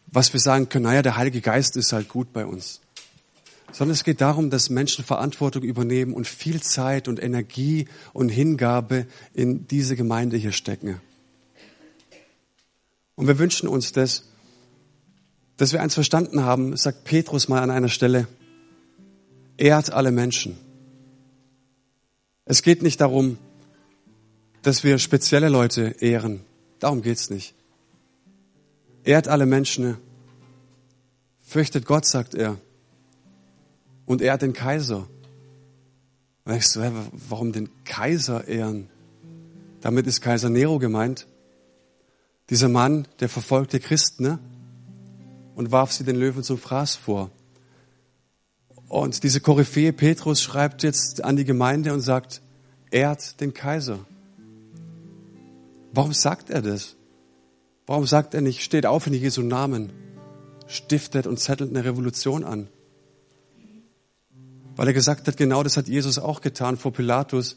was wir sagen können, naja, der Heilige Geist ist halt gut bei uns. Sondern es geht darum, dass Menschen Verantwortung übernehmen und viel Zeit und Energie und Hingabe in diese Gemeinde hier stecken. Und wir wünschen uns das, dass wir eins verstanden haben, sagt Petrus mal an einer Stelle, ehrt alle Menschen. Es geht nicht darum, dass wir spezielle Leute ehren. Darum geht's nicht. Ehrt alle Menschen. Fürchtet Gott, sagt er. Und ehrt den Kaiser. Und ich so, warum den Kaiser ehren? Damit ist Kaiser Nero gemeint. Dieser Mann, der verfolgte Christen ne? und warf sie den Löwen zum Fraß vor. Und diese Koryphäe Petrus schreibt jetzt an die Gemeinde und sagt, ehrt den Kaiser. Warum sagt er das? Warum sagt er nicht, steht auf in Jesu Namen, stiftet und zettelt eine Revolution an? Weil er gesagt hat, genau das hat Jesus auch getan vor Pilatus.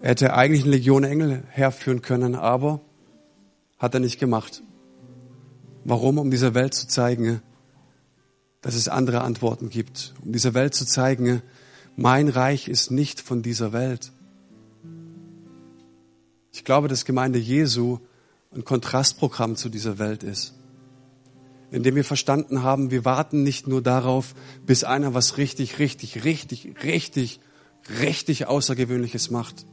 Er hätte eigentlich eine Legion Engel herführen können, aber hat er nicht gemacht. Warum? Um dieser Welt zu zeigen, dass es andere Antworten gibt. Um dieser Welt zu zeigen, mein Reich ist nicht von dieser Welt. Ich glaube, dass Gemeinde Jesu ein Kontrastprogramm zu dieser Welt ist. indem wir verstanden haben, wir warten nicht nur darauf, bis einer was richtig, richtig, richtig, richtig, richtig Außergewöhnliches macht,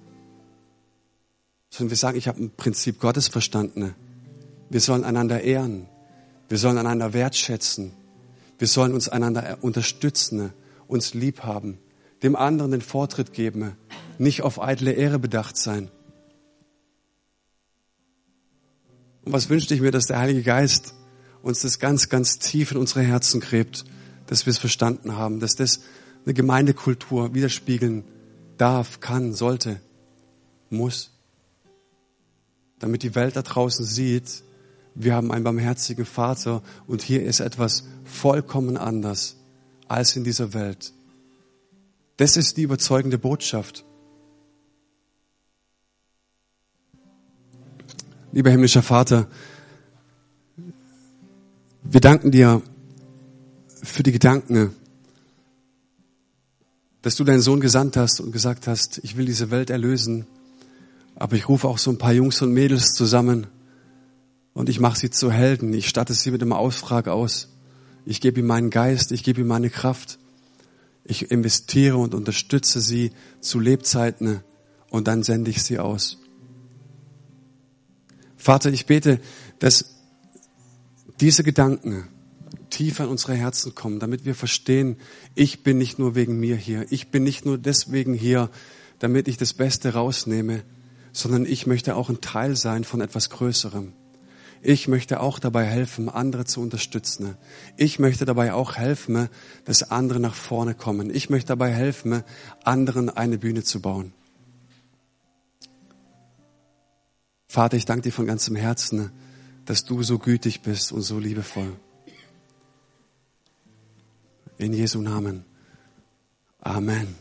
sondern wir sagen, ich habe ein Prinzip Gottes verstanden. Wir sollen einander ehren. Wir sollen einander wertschätzen. Wir sollen uns einander unterstützen, uns lieb haben, dem anderen den Vortritt geben, nicht auf eitle Ehre bedacht sein. Und was wünschte ich mir, dass der Heilige Geist uns das ganz, ganz tief in unsere Herzen gräbt, dass wir es verstanden haben, dass das eine Gemeindekultur widerspiegeln darf, kann, sollte, muss. Damit die Welt da draußen sieht, wir haben einen barmherzigen Vater und hier ist etwas vollkommen anders als in dieser Welt. Das ist die überzeugende Botschaft. Lieber himmlischer Vater, wir danken dir für die Gedanken, dass du deinen Sohn gesandt hast und gesagt hast, ich will diese Welt erlösen, aber ich rufe auch so ein paar Jungs und Mädels zusammen und ich mache sie zu Helden. Ich statte sie mit einem Auftrag aus. Ich gebe ihm meinen Geist, ich gebe ihm meine Kraft. Ich investiere und unterstütze sie zu Lebzeiten und dann sende ich sie aus. Vater, ich bete, dass diese Gedanken tiefer in unsere Herzen kommen, damit wir verstehen, ich bin nicht nur wegen mir hier, ich bin nicht nur deswegen hier, damit ich das Beste rausnehme, sondern ich möchte auch ein Teil sein von etwas Größerem. Ich möchte auch dabei helfen, andere zu unterstützen. Ich möchte dabei auch helfen, dass andere nach vorne kommen. Ich möchte dabei helfen, anderen eine Bühne zu bauen. Vater, ich danke dir von ganzem Herzen, dass du so gütig bist und so liebevoll. In Jesu Namen. Amen.